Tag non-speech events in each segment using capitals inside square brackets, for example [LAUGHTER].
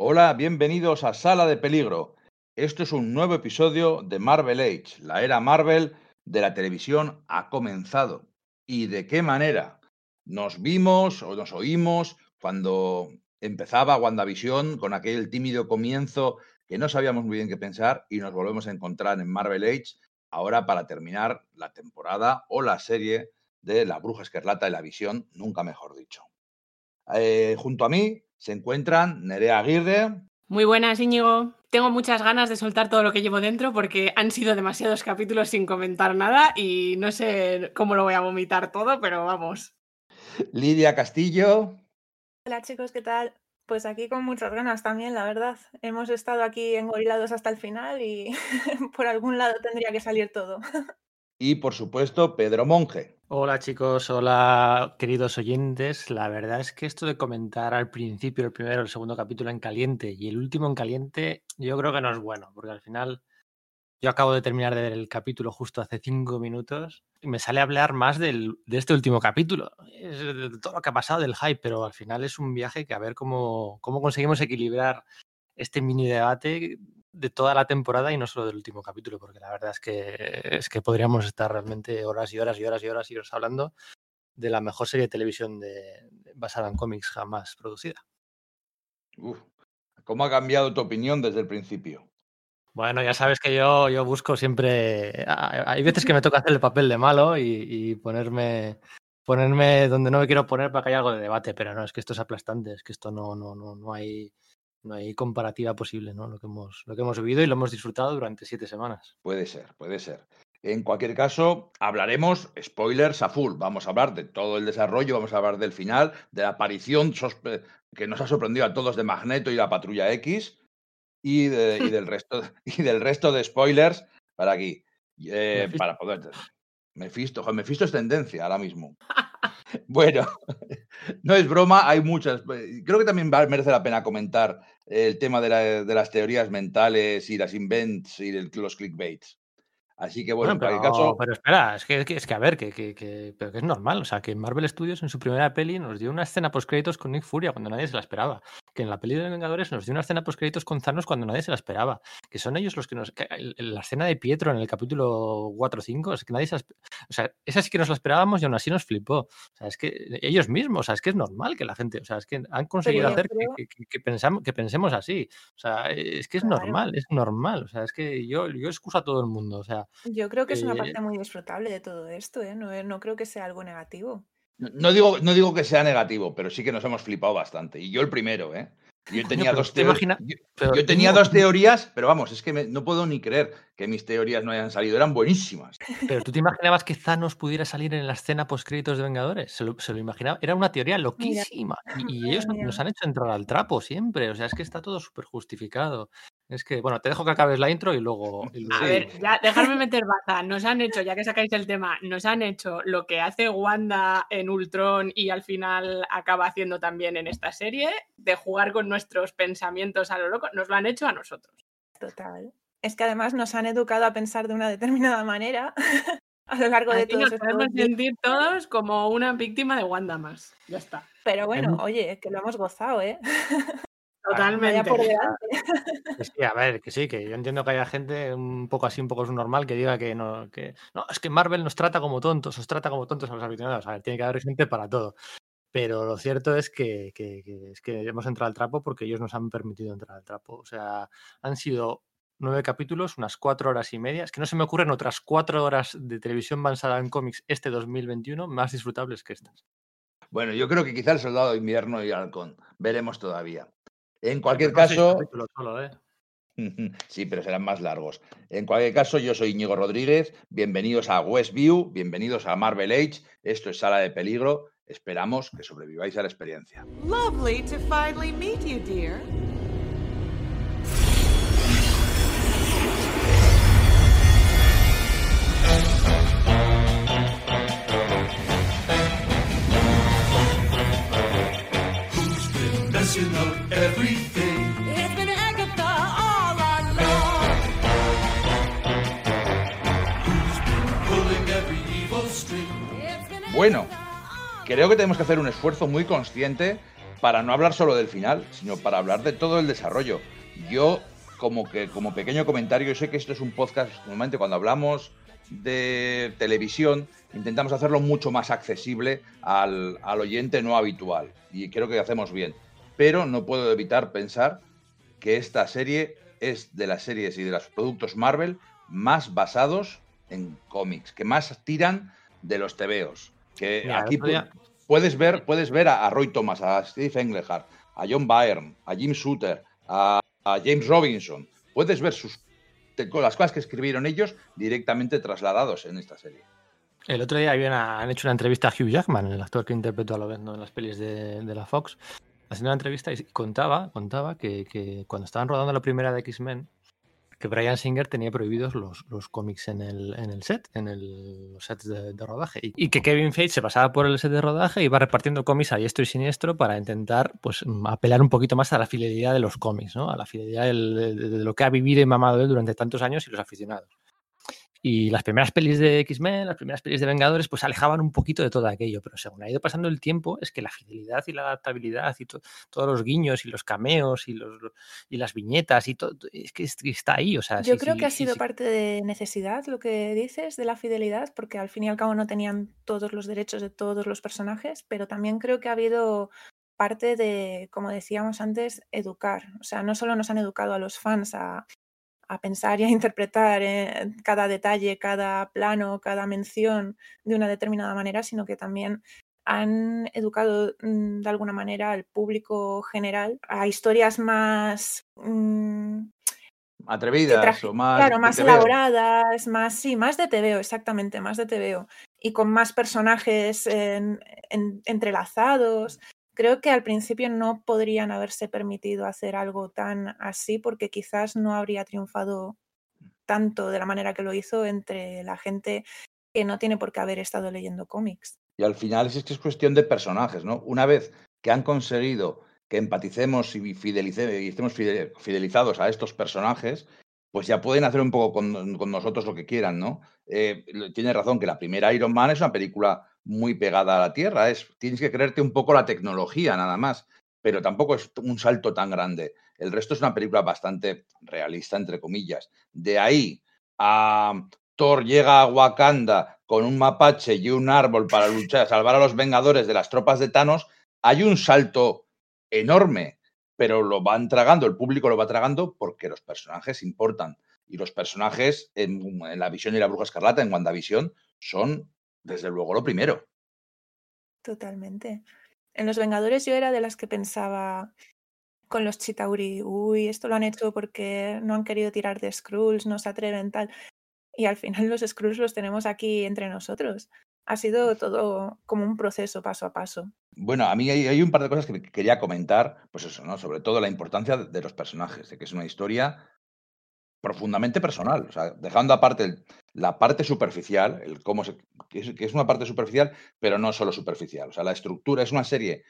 Hola, bienvenidos a Sala de Peligro. Esto es un nuevo episodio de Marvel Age. La era Marvel de la televisión ha comenzado. ¿Y de qué manera? Nos vimos o nos oímos cuando empezaba WandaVision con aquel tímido comienzo que no sabíamos muy bien qué pensar y nos volvemos a encontrar en Marvel Age ahora para terminar la temporada o la serie de La Bruja Escarlata y la Visión, nunca mejor dicho. Eh, junto a mí se encuentran Nerea Aguirre. Muy buenas, Íñigo. Tengo muchas ganas de soltar todo lo que llevo dentro porque han sido demasiados capítulos sin comentar nada y no sé cómo lo voy a vomitar todo, pero vamos. Lidia Castillo. Hola chicos, ¿qué tal? Pues aquí con muchas ganas también, la verdad. Hemos estado aquí engorilados hasta el final y [LAUGHS] por algún lado tendría que salir todo. Y por supuesto, Pedro Monge. Hola chicos, hola queridos oyentes. La verdad es que esto de comentar al principio el primero, el segundo capítulo en caliente y el último en caliente, yo creo que no es bueno, porque al final yo acabo de terminar de ver el capítulo justo hace cinco minutos y me sale a hablar más del, de este último capítulo, de todo lo que ha pasado del hype, pero al final es un viaje que a ver cómo, cómo conseguimos equilibrar este mini debate de toda la temporada y no solo del último capítulo, porque la verdad es que, es que podríamos estar realmente horas y horas y horas y horas y horas hablando de la mejor serie de televisión de, basada en cómics jamás producida. Uf, ¿Cómo ha cambiado tu opinión desde el principio? Bueno, ya sabes que yo, yo busco siempre. Hay veces que me toca hacer el papel de malo y, y, ponerme, ponerme donde no me quiero poner para que haya algo de debate, pero no, es que esto es aplastante, es que esto no, no, no, no hay no hay comparativa posible, ¿no? Lo que hemos, lo que hemos vivido y lo hemos disfrutado durante siete semanas. Puede ser, puede ser. En cualquier caso, hablaremos spoilers a full. Vamos a hablar de todo el desarrollo, vamos a hablar del final, de la aparición que nos ha sorprendido a todos de Magneto y la Patrulla X y, de, y [LAUGHS] del, resto, [LAUGHS] y del resto de spoilers para aquí. Eh, para poder. Mephisto, Mephisto es tendencia ahora mismo. [LAUGHS] Bueno, [LAUGHS] no es broma, hay muchas. Eh, creo que también merece la pena comentar el tema de, de las teorías mentales y las invents y el, los clickbaits. Así que bueno, pero, en cualquier caso. Pero espera, es que, es que a ver, que, que, que, pero que es normal. O sea, que Marvel Studios en su primera peli nos dio una escena post créditos con Nick Furia cuando nadie se la esperaba. Que en la peli de Vengadores nos dio una escena post créditos con Thanos cuando nadie se la esperaba. Que son ellos los que nos. Que la escena de Pietro en el capítulo 4 o 5, es que nadie se la O sea, esa sí que nos la esperábamos y aún así nos flipó. O sea, es que ellos mismos, o sea, es que es normal que la gente. O sea, es que han conseguido hacer creo... que, pensamos, que pensemos así. O sea, es que es normal, es normal. O sea, es que yo, yo excuso a todo el mundo. O sea. Yo creo que es una parte muy disfrutable de todo esto, ¿eh? No, no creo que sea algo negativo. No digo, no digo que sea negativo, pero sí que nos hemos flipado bastante. Y yo el primero, ¿eh? Yo [LAUGHS] tenía, dos, imagina... yo, yo tenía dos teorías, pero vamos, es que me, no puedo ni creer que mis teorías no hayan salido, eran buenísimas. Pero tú te imaginabas que Thanos pudiera salir en la escena post-créditos de Vengadores, se lo, se lo, imaginaba, era una teoría loquísima. Mira, y, y mira, [LAUGHS] ellos mira. nos han hecho entrar al trapo siempre, o sea, es que está todo súper justificado. Es que, bueno, te dejo que acabes la intro y luego. Y luego... A ver, ya, dejarme meter baza. Nos han hecho, ya que sacáis el tema, nos han hecho lo que hace Wanda en Ultron y al final acaba haciendo también en esta serie, de jugar con nuestros pensamientos a lo loco. Nos lo han hecho a nosotros. Total. Es que además nos han educado a pensar de una determinada manera [LAUGHS] a lo largo de todos nos estos podemos días. sentir todos como una víctima de Wanda más. Ya está. Pero bueno, oye, que lo hemos gozado, ¿eh? [LAUGHS] Totalmente. Por [LAUGHS] que sí, a ver, que sí, que yo entiendo que haya gente un poco así, un poco normal que diga que no, que no, es que Marvel nos trata como tontos, os trata como tontos a los aficionados. A ver, tiene que haber gente para todo. Pero lo cierto es que, que, que, es que hemos entrado al trapo porque ellos nos han permitido entrar al trapo. O sea, han sido nueve capítulos, unas cuatro horas y media. Es que no se me ocurren otras cuatro horas de televisión basada en cómics este 2021 más disfrutables que estas. Bueno, yo creo que quizá el Soldado de Invierno y Halcón. Veremos todavía. En cualquier caso. Solo, ¿eh? [LAUGHS] Sí, pero serán más largos. En cualquier caso, yo soy Íñigo Rodríguez. Bienvenidos a Westview, bienvenidos a Marvel Age. Esto es Sala de Peligro. Esperamos que sobreviváis a la experiencia. Lovely to finally meet you, dear. Bueno, creo que tenemos que hacer un esfuerzo muy consciente para no hablar solo del final, sino para hablar de todo el desarrollo. Yo, como que como pequeño comentario, sé que esto es un podcast, normalmente cuando hablamos de televisión, intentamos hacerlo mucho más accesible al, al oyente no habitual. Y creo que hacemos bien. Pero no puedo evitar pensar que esta serie es de las series y de los productos Marvel más basados en cómics, que más tiran de los tebeos. Que Mira, aquí puedes ver, puedes ver a, a Roy Thomas, a Steve Englehart, a John Byrne, a Jim Shooter, a, a James Robinson. Puedes ver sus las cosas que escribieron ellos directamente trasladados en esta serie. El otro día había una- han hecho una entrevista a Hugh Jackman, el actor que interpretó a Lobezno en las pelis de, de la Fox, haciendo una entrevista y contaba, contaba que, cuando estaban rodando la primera de X-Men, que Brian Singer tenía prohibidos los, los cómics en el, en el set, en el, los sets de, rodaje. Y, que Kevin Feige se pasaba por el set de rodaje y iba repartiendo cómics a diestro y siniestro para intentar pues, mm, apelar un poquito más a la fidelidad de los cómics, ¿no? a la fidelidad del- de, de lo que ha vivido y mamado él durante tantos años y los aficionados. Y las primeras pelis de X-Men, las primeras pelis de Vengadores, pues alejaban un poquito de todo aquello. Pero según ha ido pasando el tiempo, es que la fidelidad y la adaptabilidad y to- todos los guiños y los cameos y, los, y las viñetas y todo, es que es- que está ahí. O sea, Yo sí, creo sí, que ha sido parte de necesidad lo que dices de la fidelidad, porque al fin y al cabo no tenían todos los derechos de todos los personajes, pero también creo que ha habido parte de, como decíamos antes, educar. O sea, no solo nos han educado a los fans a, a pensar y a interpretar eh, cada detalle, cada plano, cada mención de una determinada manera, sino que también han educado mm, de alguna manera al público general a historias más mm, Atrevidas o más. claro, más elaboradas, más, sí, más de TVO, exactamente, más de TVO. Y con más personajes en- en- entrelazados. Creo que al principio no podrían haberse permitido hacer algo tan así porque quizás no habría triunfado tanto de la manera que lo hizo entre la gente que no tiene por qué haber estado leyendo cómics. Y al final es que es cuestión de personajes, ¿no? Una vez que han conseguido que empaticemos y, estemos fide- fidelizados a estos personajes, pues ya pueden hacer un poco con, nosotros lo que quieran, ¿no? Eh, tiene razón que la primera Iron Man es una película muy pegada a la Tierra, es, tienes que creerte un poco la tecnología nada más, pero tampoco es un salto tan grande. El resto es una película bastante realista, entre comillas. De ahí a Thor llega a Wakanda con un mapache y un árbol para luchar, salvar a los Vengadores de las tropas de Thanos, hay un salto enorme, pero lo van tragando, el público lo va tragando porque los personajes importan. Y los personajes en, en La Visión y la Bruja Escarlata, en WandaVision, son desde luego lo primero. Totalmente. En Los Vengadores yo era de las que pensaba con los Chitauri, uy, esto lo han hecho porque no han querido tirar de Skrulls, no se atreven tal. Y al final los Skrulls los tenemos aquí entre nosotros. Ha sido todo como un proceso paso a paso. Bueno, a mí hay, hay un par de cosas que quería comentar, pues eso, ¿no? Sobre todo la importancia de, de los personajes, de que es una historia profundamente personal, o sea, dejando aparte el- la parte superficial, el cómo se, que es, una parte superficial, pero no solo superficial, o sea, la estructura es una serie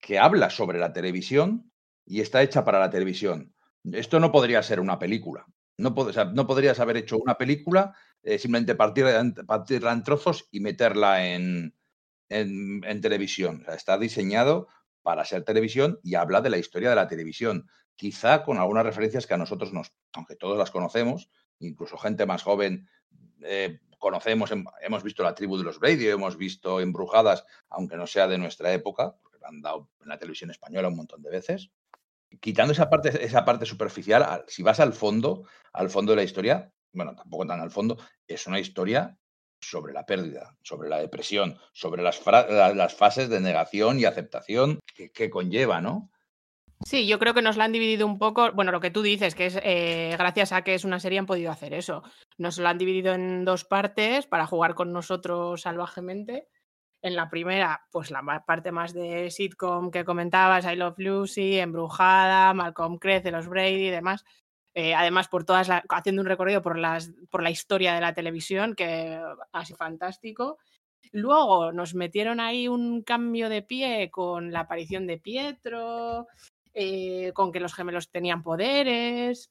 que habla sobre la televisión y está hecha para la televisión. Esto no podría ser una película. No, pod- no podrías haber hecho una película, eh, simplemente partir, partirla en trozos y meterla en, en, televisión. Está diseñado para ser televisión y habla de la historia de la televisión. Quizá con algunas referencias que a nosotros nos, aunque todos las conocemos, incluso gente más joven eh, conocemos, hem- hemos visto la tribu de los Brady, hemos visto Embrujadas, aunque no sea de nuestra época, porque la han dado en la televisión española un montón de veces. Quitando esa parte, esa parte superficial, al- si vas al fondo, al fondo de la historia, bueno, tampoco tan al fondo, es una historia sobre la pérdida, sobre la depresión, sobre las, las fases de negación y aceptación que conlleva, ¿no? Sí, yo creo que nos la han dividido un poco. Bueno, lo que tú dices, que es eh, gracias a que es una serie han podido hacer eso. Nos la han dividido en dos partes para jugar con nosotros salvajemente. En la primera, pues la parte más de sitcom que comentabas, I Love Lucy, Embrujada, Malcolm Crece, Los Brady y demás. Eh, además, por todas haciendo un recorrido por, las, por la historia de la televisión, que sido fantástico. Luego nos metieron ahí un cambio de pie con la aparición de Pietro, eh, con que los gemelos tenían poderes,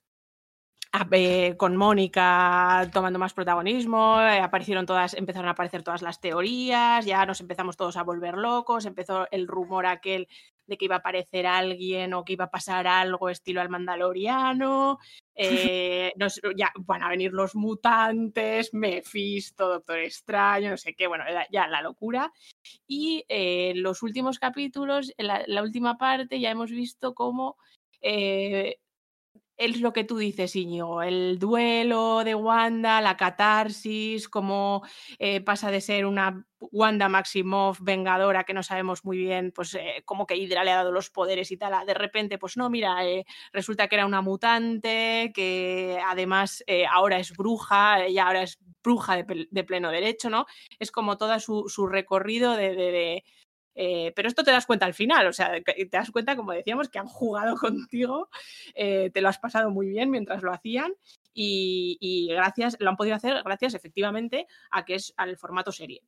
eh, con Mónica tomando más protagonismo, eh, aparecieron todas, empezaron a aparecer todas las teorías, ya nos empezamos todos a volver locos, empezó el rumor aquel de que iba a aparecer alguien o que iba a pasar algo estilo al Mandaloriano. [LAUGHS] eh, ya van a venir los mutantes, Mephisto, Doctor Extraño, no sé qué, bueno, ya la locura. Y eh, los últimos capítulos, la, la última parte, ya hemos visto cómo eh, es lo que tú dices, Íñigo, el duelo de Wanda, la catarsis, cómo eh, pasa de ser una Wanda Maximoff vengadora que no sabemos muy bien, pues eh, cómo que Hydra le ha dado los poderes y tal, de repente, pues no, mira, eh, resulta que era una mutante, que además eh, ahora es bruja, ella ahora es bruja de, pleno derecho, ¿no? Es como todo su, recorrido de, eh, pero esto te das cuenta al final, o sea, te das cuenta, como decíamos, que han jugado [LAUGHS] contigo, eh, te lo has pasado muy bien mientras lo hacían y, gracias, lo han podido hacer gracias efectivamente a que es al formato serie.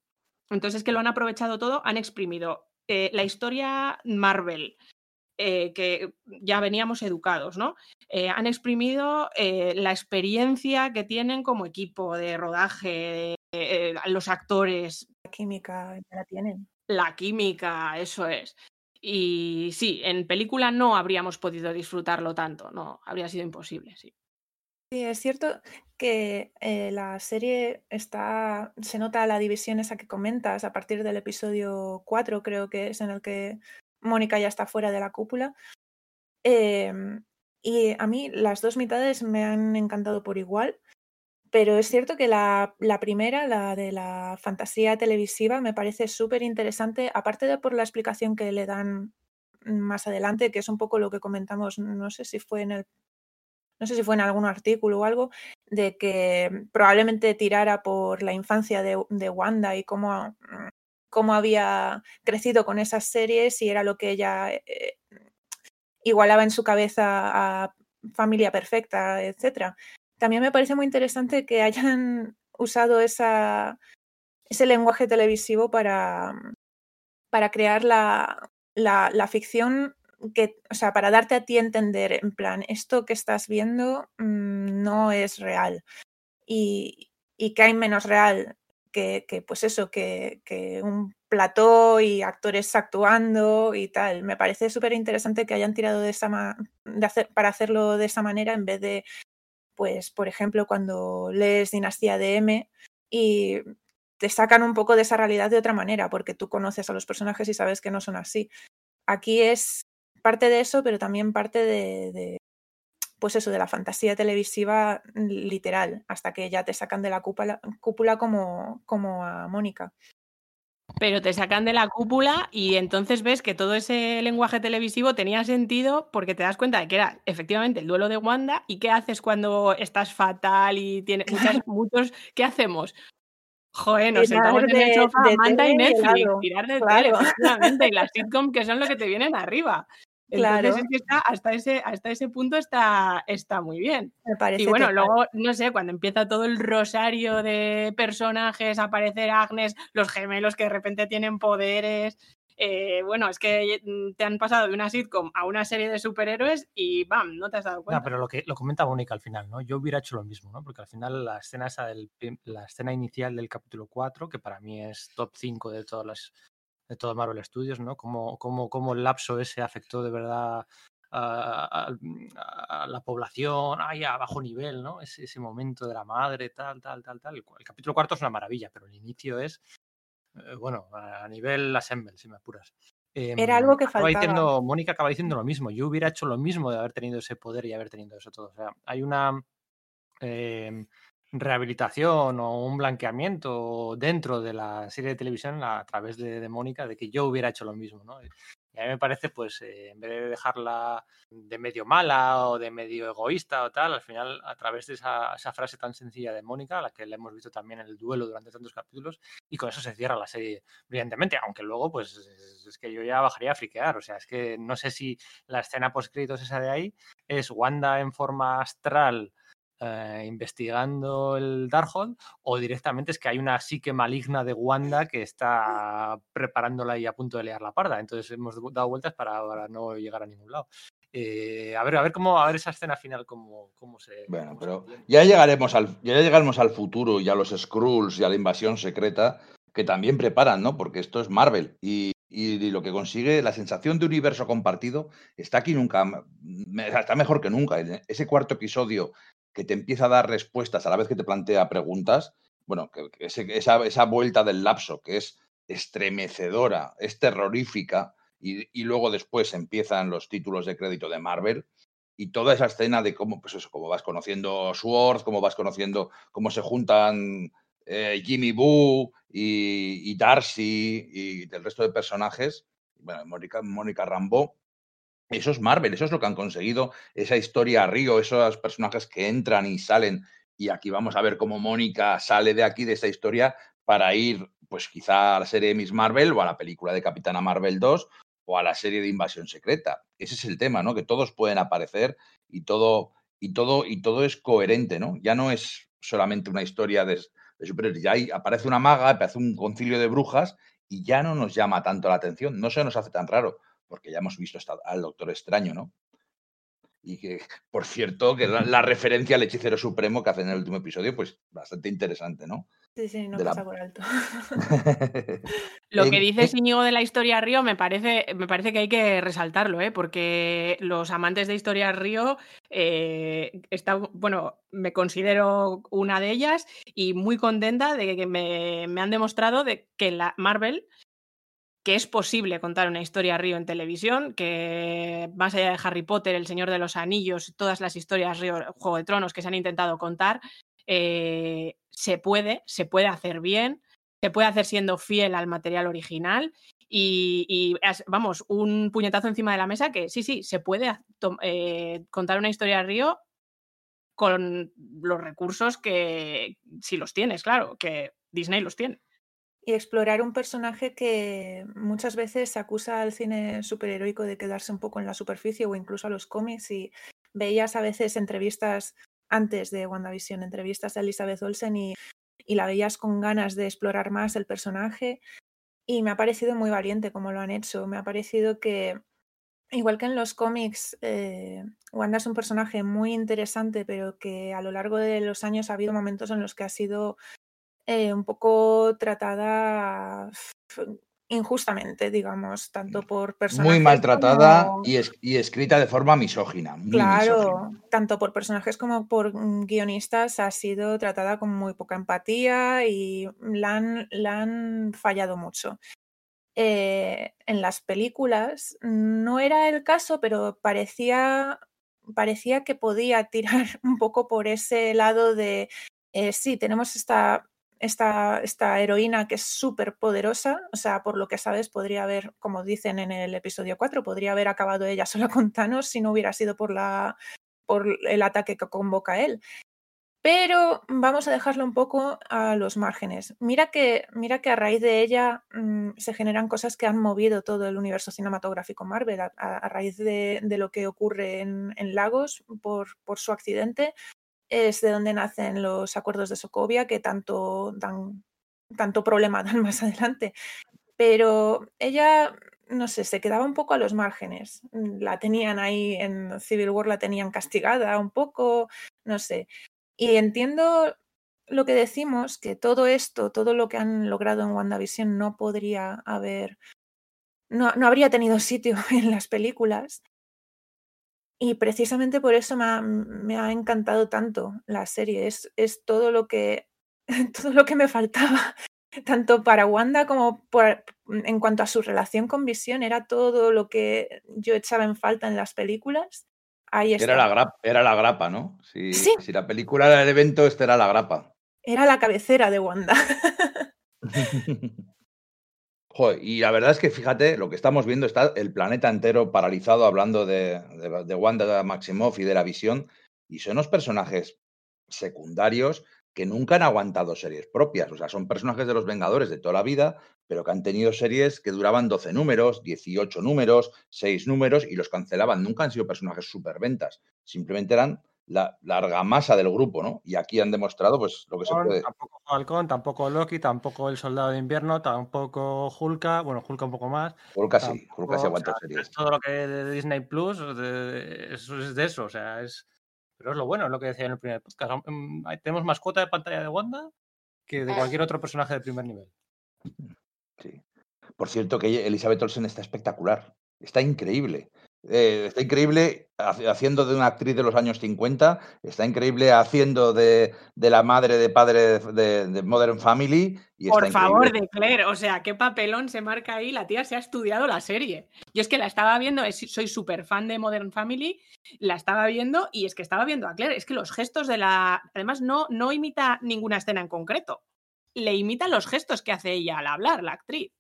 Entonces que lo han aprovechado todo, han exprimido eh, la historia Marvel, que ya veníamos educados, ¿no? Han exprimido la experiencia que tienen como equipo de rodaje, los actores, La química ya la tienen. La química, eso es. Y sí, en película no habríamos podido disfrutarlo tanto, no, habría sido imposible, sí. Sí, es cierto que eh, la serie está, se nota la división esa que comentas a partir del episodio 4, creo que es en el que Mónica ya está fuera de la cúpula. Em, y a mí las dos mitades me han encantado por igual, pero es cierto que la, primera, la de la fantasía televisiva, me parece súper interesante, aparte de por la explicación que le dan más adelante, que es un poco lo que comentamos, no sé si fue en el no sé si fue en algún artículo o algo, de que probablemente tirara por la infancia de, Wanda y cómo, cómo había crecido con esas series y era lo que ella eh, igualaba en su cabeza a familia perfecta, etcétera. También me parece muy interesante que hayan usado ese lenguaje televisivo para, para crear la, la, la ficción que, o sea, para darte a ti entender, en plan, esto que estás viendo mm, no es real. Y, y que hay menos real que, que pues eso, que, que un plató y actores actuando y tal. Me parece súper interesante que hayan tirado de esa ma- para hacerlo de esa manera en vez de, pues, por ejemplo, cuando lees Dinastía de M y te sacan un poco de esa realidad de otra manera, porque tú conoces a los personajes y sabes que no son así. Aquí es parte de eso, pero también parte de, de, pues eso, de la fantasía televisiva literal, hasta que ya te sacan de la cúpula, cúpula como, como a Mónica. Pero te sacan de la cúpula y entonces ves que todo ese lenguaje televisivo tenía sentido porque te das cuenta de que era efectivamente el duelo de Wanda y qué haces cuando estás fatal y tienes [LAUGHS] muchas, muchos, ¿qué hacemos? Joder, nos sentamos en el de- sofá, de Manta y Netflix, tirar de claro. tele, y las [LAUGHS] sitcoms que son lo que te vienen arriba. Entonces Claro. es que está, hasta, ese, hasta ese punto está, está muy bien. Me parece Y bueno, total. luego, no sé, cuando empieza todo el rosario de personajes, aparecer Agnes, los gemelos que de repente tienen poderes. eh, bueno, es que mm, te han pasado de una sitcom a una serie de superhéroes y ¡bam! No te has dado cuenta. No, pero lo que lo comenta Mónica al final, ¿no? Yo hubiera hecho lo mismo, ¿no? Porque al final la escena esa del la escena inicial del capítulo 4, que para mí es top 5 de todas las de todo Marvel Studios, ¿no? Cómo, cómo, cómo el lapso ese afectó de verdad a, a- a la población, ay, a bajo nivel, ¿no? Ese, ese momento de la madre, tal, tal, tal, tal. El, capítulo cuarto es una maravilla, pero el inicio es, eh, bueno, a nivel assemble, si me apuras. Era algo que Em, faltaba. diciendo, Mónica acaba diciendo lo mismo. Yo hubiera hecho lo mismo de haber tenido ese poder y haber tenido eso todo. O sea, hay una em, rehabilitación o un blanqueamiento dentro de la serie de televisión a través de, de Mónica de que yo hubiera hecho lo mismo, ¿no? Y a mí me parece, pues, eh, en vez de dejarla de medio mala o de medio egoísta o tal, al final, a través de esa, esa frase tan sencilla de Mónica, la que le hemos visto también en el duelo durante tantos capítulos, y con eso se cierra la serie brillantemente, aunque luego, pues, es, es que yo ya bajaría a friquear, o sea, es que no sé si la escena post-créditos esa de ahí es Wanda en forma astral eh, investigando el Darkhold o directamente es que hay una psique maligna de Wanda que está preparándola y a punto de liar la parda. Entonces hemos dado vueltas para, para no llegar a ningún lado. Eh, a ver, a ver cómo, a ver esa escena final cómo, cómo se. Bueno, cómo pero ya llegaremos al, ya llegaremos al futuro y a los Skrulls y a la invasión secreta que también preparan, ¿no? Porque esto es Marvel y, y, y lo que consigue, la sensación de universo compartido, está aquí nunca, está mejor que nunca. En ese cuarto episodio que te empieza a dar respuestas a la vez que te plantea preguntas, bueno, esa, esa vuelta del lapso que es estremecedora, es terrorífica, y, luego después empiezan los títulos de crédito de Marvel, y toda esa escena de cómo, pues eso, cómo vas conociendo Sword, cómo vas conociendo cómo se juntan eh, Jimmy Boo y, Darcy y el resto de personajes, bueno, Mónica, Mónica Rambeau, eso es Marvel, eso es lo que han conseguido, esa historia a Río, esos personajes que entran y salen, y aquí vamos a ver cómo Mónica sale de aquí, de esta historia, para ir, pues quizá a la serie de Miss Marvel o a la película de Capitana Marvel 2 o a la serie de Invasión Secreta. Ese es el tema, ¿no? Que todos pueden aparecer y todo, y todo, y todo es coherente, ¿no? Ya no es solamente una historia de, de superhéroes, ya hay, aparece una maga, aparece un concilio de brujas y ya no nos llama tanto la atención, no se nos hace tan raro, porque ya hemos visto hasta al Doctor Extraño, ¿no? Y que, [LAUGHS] por cierto, que la, la referencia al hechicero supremo que hacen en el último episodio, pues bastante interesante, ¿no? Sí, sí, no de la- pasa por alto. [LAUGHS] Lo que dices, Íñigo, de la historia Río, me parece, me parece que hay que resaltarlo, ¿eh? porque los amantes de historia Río, eh, está, bueno, me considero una de ellas y muy contenta de que me, me han demostrado de que la Marvel, que es posible contar una historia Río en televisión, que más allá de Harry Potter, El Señor de los Anillos, todas las historias Río, Juego de Tronos que se han intentado contar, eh, se puede, se puede hacer bien, se puede hacer siendo fiel al material original y, vamos, un puñetazo encima de la mesa que sí, sí, se puede eh, contar una historia Río con los recursos que, si los tienes, claro, que Disney los tiene. Y explorar un personaje que muchas veces acusa al cine superheroico de quedarse un poco en la superficie o incluso a los cómics. Y veías a veces entrevistas antes de WandaVision, entrevistas de Elizabeth Olsen y, y la veías con ganas de explorar más el personaje. Y me ha parecido muy valiente como lo han hecho. Me ha parecido que, igual que en los cómics, eh, Wanda es un personaje muy interesante, pero que a lo largo de los años ha habido momentos en los que ha sido eh, un poco tratada injustamente, digamos, tanto por personajes Muy maltratada como- y, es- y escrita de forma misógina. Claro, misógina. tanto por personajes como por mm, guionistas ha sido tratada con muy poca empatía y la han, la han fallado mucho. Eh, en las películas no era el caso, pero parecía, parecía que podía tirar [LAUGHS] un poco por ese lado de, eh, sí, tenemos esta, esta, esta heroína que es súper poderosa, o sea, por lo que sabes, podría haber, como dicen en el episodio 4, podría haber acabado ella [LAUGHS] sola con Thanos si no hubiera sido por, la, por el ataque que convoca él. Pero vamos a dejarlo un poco a los márgenes. Mira que, mira que a raíz de ella mm, se generan cosas que han movido todo el universo cinematográfico Marvel. A, raíz de, de lo que ocurre en, en Lagos por, por su accidente, es de donde nacen los acuerdos de Sokovia que tanto dan tanto problema [LAUGHS] dan más adelante. Pero ella, no sé, se quedaba un poco a los márgenes. Mm, La tenían ahí en Civil War, la tenían castigada un poco, no sé. Y entiendo lo que decimos, que todo esto, todo lo que han logrado en WandaVision no podría haber, no, no habría tenido [LAUGHS] sitio en las películas. Y precisamente por eso me ha, me ha encantado tanto la serie. Es, es todo lo que [LAUGHS] todo lo que me faltaba, [LAUGHS] tanto para Wanda como por- en cuanto a su relación con Visión, era todo lo que yo echaba en falta en las películas. Ahí está. Era la, grapa, era la grapa, ¿no? Si, Sí. si la película era el evento, esta era la grapa. Era la cabecera de Wanda. [LAUGHS] Joder, y la verdad es que fíjate, lo que estamos viendo está el planeta entero paralizado hablando de, de, Wanda Maximoff y de la visión, y son los personajes secundarios que nunca han aguantado series propias. O sea, son personajes de los Vengadores de toda la vida, pero que han tenido series que duraban 12 números, 18 números, 6 números y los cancelaban. Nunca han sido personajes superventas. Simplemente eran la, la argamasa del grupo, ¿no? Y aquí han demostrado pues lo que se puede. Tampoco Falcon, tampoco Loki, tampoco el Soldado de Invierno, tampoco Hulka, bueno, Hulka un poco más. Hulk sí, Hulk tampoco- sí aguantó o sea, series. es todo lo que de Disney Plus, de- eso es de eso, o sea, es. Pero es lo bueno, es lo que decía en el primer podcast. Mm, Tenemos más cuota de pantalla de Wanda que de cualquier otro personaje de primer nivel. Sí. Por cierto, que Elizabeth Olsen está espectacular. Está increíble. Eh, está increíble haci- haciendo de una actriz de los años 50, está increíble haciendo de, de la madre de padre de, de- de Modern Family. Y Por está favor, increíble. de Claire, o sea, qué papelón se marca ahí. La tía se ha estudiado la serie. Yo es que la estaba viendo, soy súper fan de Modern Family, la estaba viendo y es que estaba viendo a Claire. Es que los gestos de la. Además, no, no imita ninguna escena en concreto. Le imitan los gestos que hace ella al hablar, la actriz.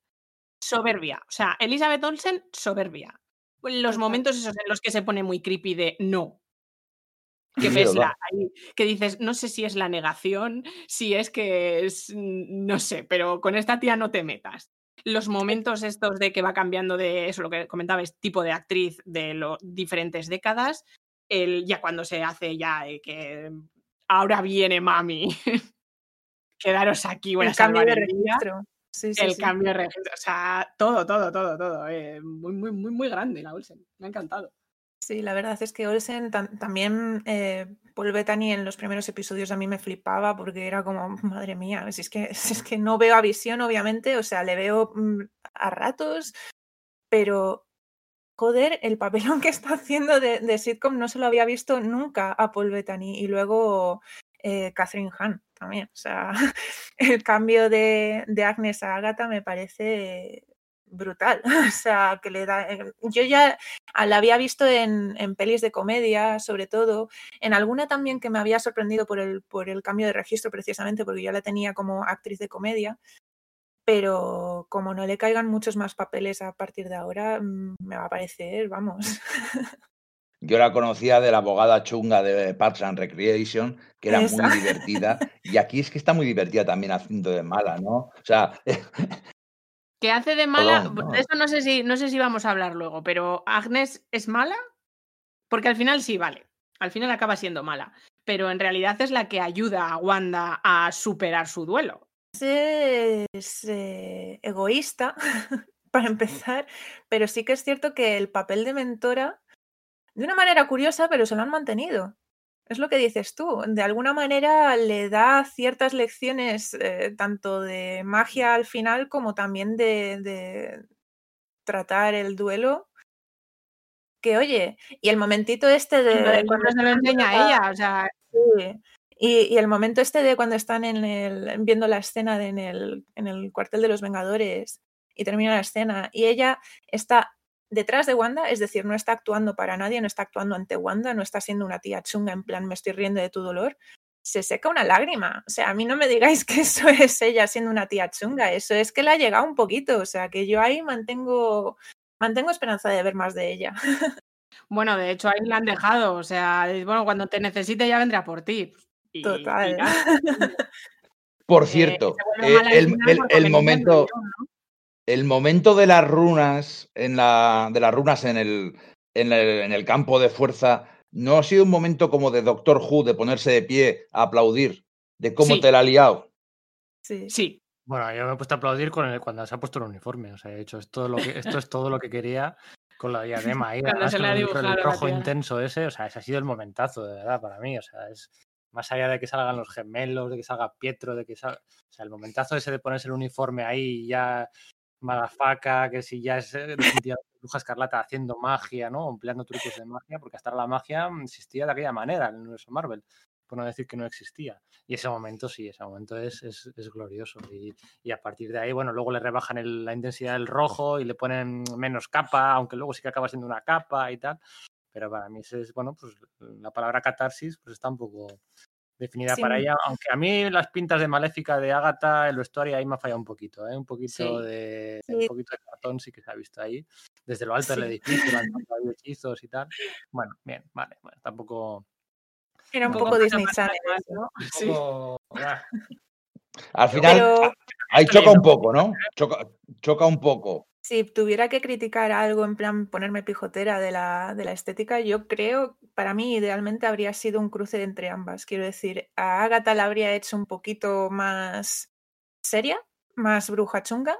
Soberbia. O sea, Elizabeth Olsen, soberbia. Los momentos esos en los que se pone muy creepy de no, que ves la, ahí, que dices, no sé si es la negación, si es que es, mm, no sé, pero con esta tía no te metas. Los momentos estos de que va cambiando de eso, lo que comentabas, tipo de actriz de los diferentes décadas, el, ya cuando se hace ya eh, que ahora viene mami, [LAUGHS] quedaros aquí, voy a El cambio de registro. Sí, sí, El sí. cambio de registro, o sea, todo, todo, todo, todo. eh, muy, muy, muy, muy grande la Olsen. Me ha encantado. Sí, la verdad es que Olsen tam- también, eh, Paul Bettany en los primeros episodios a mí me flipaba porque era como, madre mía, si es que, [LAUGHS] si es que no veo a visión, obviamente, o sea, le veo mm, a ratos, pero joder, el papelón que está haciendo de, de sitcom no se lo había visto nunca a Paul Bettany y luego eh, Catherine Hahn también, o sea, [LAUGHS] el cambio de, de Agnes a Agatha me parece brutal, [LAUGHS] o sea, que le da, eh, yo ya la había visto en, en pelis de comedia, sobre todo, en alguna también que me había sorprendido por el, por el cambio de registro, precisamente porque yo la tenía como actriz de comedia, pero como no le caigan muchos más papeles a partir de ahora, mm, me va a parecer, vamos. [LAUGHS] Yo la conocía de la abogada chunga de Parks and Recreation, que era Esa. muy divertida. Y aquí es que está muy divertida también haciendo de mala, ¿no? O sea, [LAUGHS] Que hace de mala, Perdón, no. de eso no sé si no sé si vamos a hablar luego, pero Agnes es mala porque al final sí vale, al final acaba siendo mala, pero en realidad es la que ayuda a Wanda a superar su duelo. es eh, egoísta, [LAUGHS] para empezar, pero sí que es cierto que el papel de mentora, de una manera curiosa, pero se lo han mantenido. Es lo que dices tú. De alguna manera le da ciertas lecciones, eh, tanto de magia al final como también de, de tratar el duelo. Que oye, y el momentito este de. Cuando se lo enseña a ella, o sea, Sí. Y, y el momento este de cuando están en el, viendo la escena de en, el, en el cuartel de los Vengadores y termina la escena y ella está detrás de Wanda, es decir, no está actuando para nadie, no está actuando ante Wanda, no está siendo una tía chunga en plan me estoy riendo de tu dolor, se seca una lágrima. O sea, a mí no me digáis que [LAUGHS] eso es ella siendo una tía chunga, eso es que le ha llegado un poquito, o sea, que yo ahí mantengo, mantengo esperanza de ver más de ella. bueno, de hecho ahí la han dejado, o sea, bueno, cuando te necesite ya vendrá por ti. Y- Total. por cierto, eh, el, momento, yo, ¿no? El momento de las runas en la, de las runas en el, en el, en el campo de fuerza no ha sido un momento como de Doctor Who de ponerse de pie a aplaudir de cómo Sí. te la ha liado. Sí. Sí, Bueno, yo me he puesto a aplaudir con el, cuando se ha puesto el uniforme. O sea, he hecho, es todo lo que, esto es todo lo que quería con la diadema ahí. [LAUGHS] Además se con le ha el, dibujado el la rojo intenso ese. O sea, ese ha sido el momentazo, de verdad, para mí. O sea, es más allá de que salgan los gemelos, de que salga Pietro, de que salga. O sea, el momentazo ese de ponerse el uniforme ahí y ya. Malafaca, que si ya es eh, definitivamente Bruja Escarlata haciendo magia, ¿no? Empleando trucos de magia, porque hasta ahora la magia existía de aquella manera en el universo Marvel, por no decir que no existía. Y ese momento sí, ese momento es, es, es glorioso. Y, y a partir de ahí, bueno, luego le rebajan la intensidad del rojo y le ponen menos capa, aunque luego sí que acaba siendo una capa y tal. Pero para mí es, bueno, pues la palabra catarsis pues está un poco definida Sí, para ella, aunque a mí las pintas de Maléfica de Agatha, el vestuario ahí me ha fallado un poquito, ¿eh? un poquito Sí. de Sí. un poquito de cartón sí que se ha visto ahí, desde lo alto del edificio, ahí [LAUGHS] hechizos y tal. Bueno, bien, vale, bueno, tampoco, Era un poco Disney Channel. más, eso. ¿no? un Sí. poco- [LAUGHS] ah, Al final, Pero ahí choca un poco, ¿no? Choca, choca un poco. Si tuviera que criticar algo en plan ponerme pijotera de la, de la estética, yo creo, para mí idealmente habría sido un cruce entre ambas. Quiero decir, a Agatha la habría hecho un poquito más seria, más bruja chunga,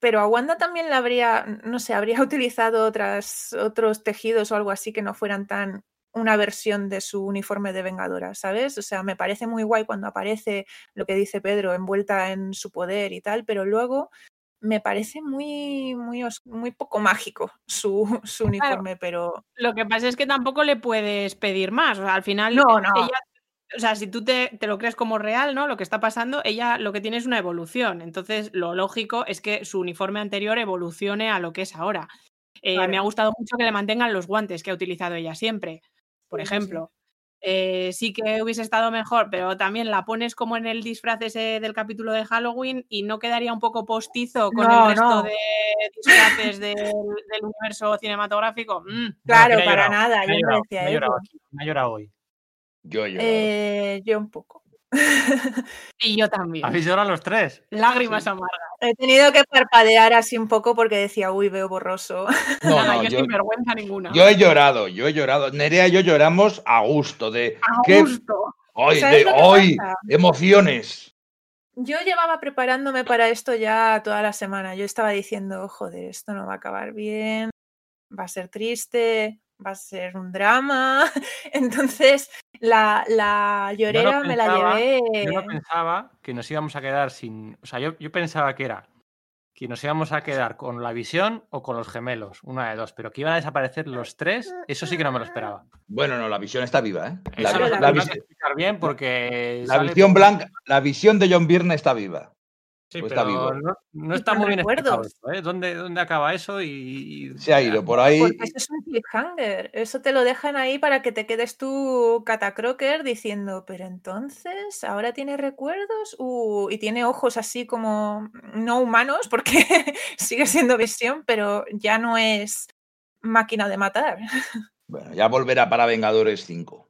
pero a Wanda también la habría, no sé, habría [LAUGHS] utilizado otras, otros tejidos o algo así que no fueran tan una versión de su uniforme de vengadora, ¿sabes? O sea, me parece muy guay cuando aparece lo que dice Pedro, envuelta en su poder y tal, pero luego me parece muy, muy, muy poco mágico [LAUGHS] su, su uniforme, pero Lo que pasa es que tampoco le puedes pedir más. o sea, al final, No, no. ella, o sea, si tú te, te lo crees como real, ¿no? Lo que está pasando, ella lo que tiene es una evolución. Entonces, lo lógico es que su uniforme anterior evolucione a lo que es ahora. Eh. Me ha gustado mucho que le mantengan los guantes que ha utilizado ella siempre, por Sí, sí. Eh, sí que hubiese estado mejor, pero también la pones como en el disfraz ese del capítulo de Halloween y no quedaría un poco postizo con No, el resto no. de disfraces del, del universo cinematográfico. Mm. claro, para llorado, nada, Me ha yo no llorado, decía me eso. llorado aquí, me ha llorado hoy. Yo llorado. Eh, yo un poco. [LAUGHS] Y yo también. ¿Habéis llorado los tres? Lágrimas amargas. He tenido que parpadear así un poco porque decía, uy, veo borroso. [LAUGHS] No, Nada, no, yo, yo, sin vergüenza ninguna. yo he llorado, yo he llorado. Nerea y yo lloramos a gusto de A qué gusto. hoy, ¿Sabes de hoy, pasa? emociones. Yo llevaba preparándome para esto ya toda la semana. Yo estaba diciendo, joder, esto no va a acabar bien, va a ser triste, va a ser un drama. [LAUGHS] Entonces, la, la llorera me la llevé. Yo no pensaba que nos íbamos a quedar sin. O sea, yo, yo pensaba que era que nos íbamos a quedar con la visión o con los gemelos, una de dos, pero que iban a desaparecer los tres, eso sí que no me lo esperaba. Bueno, no, la visión está viva, ¿eh? La, Eso la tendrás vis- que explicar bien porque. la visión blanca, la visión de John Byrne está viva. Sí, pues está pero vivo. no, está muy bien explicado esto, ¿eh? ¿Dónde, ¿Dónde acaba eso? Y, y- Se ha ido por ahí. Porque eso es un cliffhanger. Eso te lo dejan ahí para que te quedes tú catacroker diciendo, pero entonces, ¿ahora tiene recuerdos? Uh, y tiene ojos así como no humanos, [LAUGHS] porque sigue siendo visión, pero ya no es máquina de matar. Bueno, ya volverá para Vengadores 5.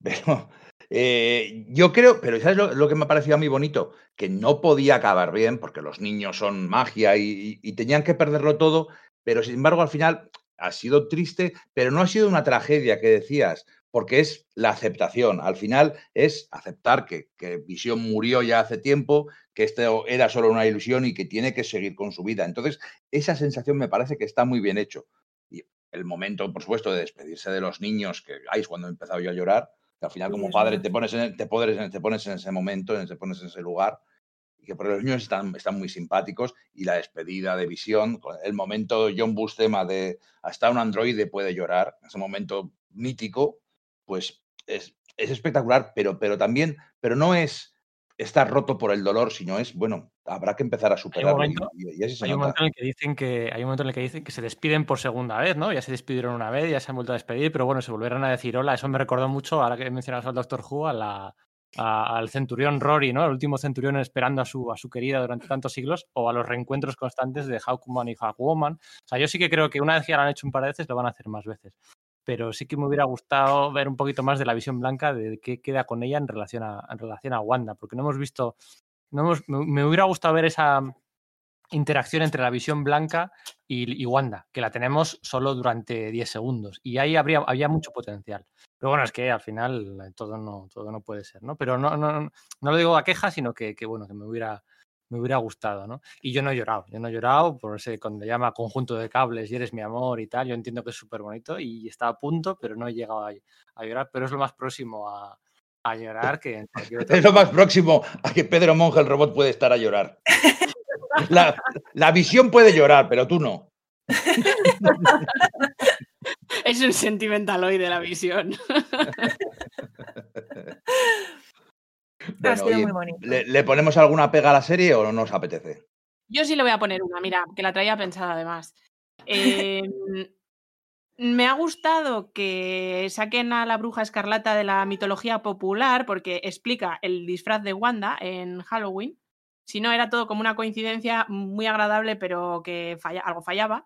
[LAUGHS] Pero eh, yo creo, pero ¿sabes lo, lo que me ha parecido a bonito? Que no podía acabar bien, porque los niños son magia y, tenían que perderlo todo, pero sin embargo al final ha sido triste, pero no ha sido una tragedia que decías, porque es la aceptación. Al final es aceptar que, que Visión murió ya hace tiempo, que esto era solo una ilusión y que tiene que seguir con su vida. Entonces, esa sensación me parece que está muy bien hecho. Y el momento, por supuesto, de despedirse de los niños, que ahí cuando he empezado yo a llorar, que al final como padre te pones, en, te, pones te pones en ese momento, en, te pones en ese lugar, y que por los niños están, están muy simpáticos, y la despedida de visión, el momento John Bustema de hasta un androide puede llorar, ese momento mítico, pues es, es espectacular, pero, pero también, pero no es estar roto por el dolor, sino es, bueno, habrá que empezar a superarlo. momento- y, y- y así se Hay un momento en el que dicen que hay un momento en el que dicen que se despiden por segunda vez, ¿no? Ya se despidieron una vez, ya se han vuelto a despedir, pero bueno, se volvieron a decir hola. Eso me recordó mucho, ahora que mencionas al Doctor Who, a la, a- al centurión Rory, ¿no? El último centurión esperando a su, a su querida durante tantos siglos, o a los reencuentros constantes de Hawkman y Hawkwoman. O sea, yo sí que creo que una vez que ya lo han hecho un par de veces, lo van a hacer más veces. Pero sí que me hubiera gustado ver un poquito más de la visión blanca de qué queda con ella en relación a, en relación a Wanda, porque no hemos visto. No hemos, me, hubiera gustado ver esa interacción entre la visión blanca y, y Wanda, que la tenemos solo durante 10 segundos. Y ahí habría, había mucho potencial. Pero bueno, es que al final eh, todo no, todo no puede ser, ¿no? Pero no, no, no lo digo a queja, sino que, que, bueno, que me hubiera, me hubiera gustado, ¿no? Y yo no he llorado, yo no he llorado por ese, cuando llama conjunto de cables y eres mi amor y tal, yo entiendo que es súper bonito y está a punto, pero no he llegado a, a llorar, pero es lo más próximo a, a llorar que en cualquier [LAUGHS] otro Es lo más próximo a que Pedro Monge, el robot, puede estar a llorar. La, [LAUGHS] la visión puede llorar, pero tú no. Es un sentimental hoy de la visión. [LAUGHS] ha sido oye, muy bonito. ¿le, le ponemos alguna pega a la serie o no nos apetece? Yo sí le voy a poner una, mira, que la traía pensada además. [LAUGHS] Eh, me ha gustado que saquen a la bruja escarlata de la mitología popular porque explica el disfraz de Wanda en Halloween. Si no, era todo como una coincidencia muy agradable, pero que falla, algo fallaba.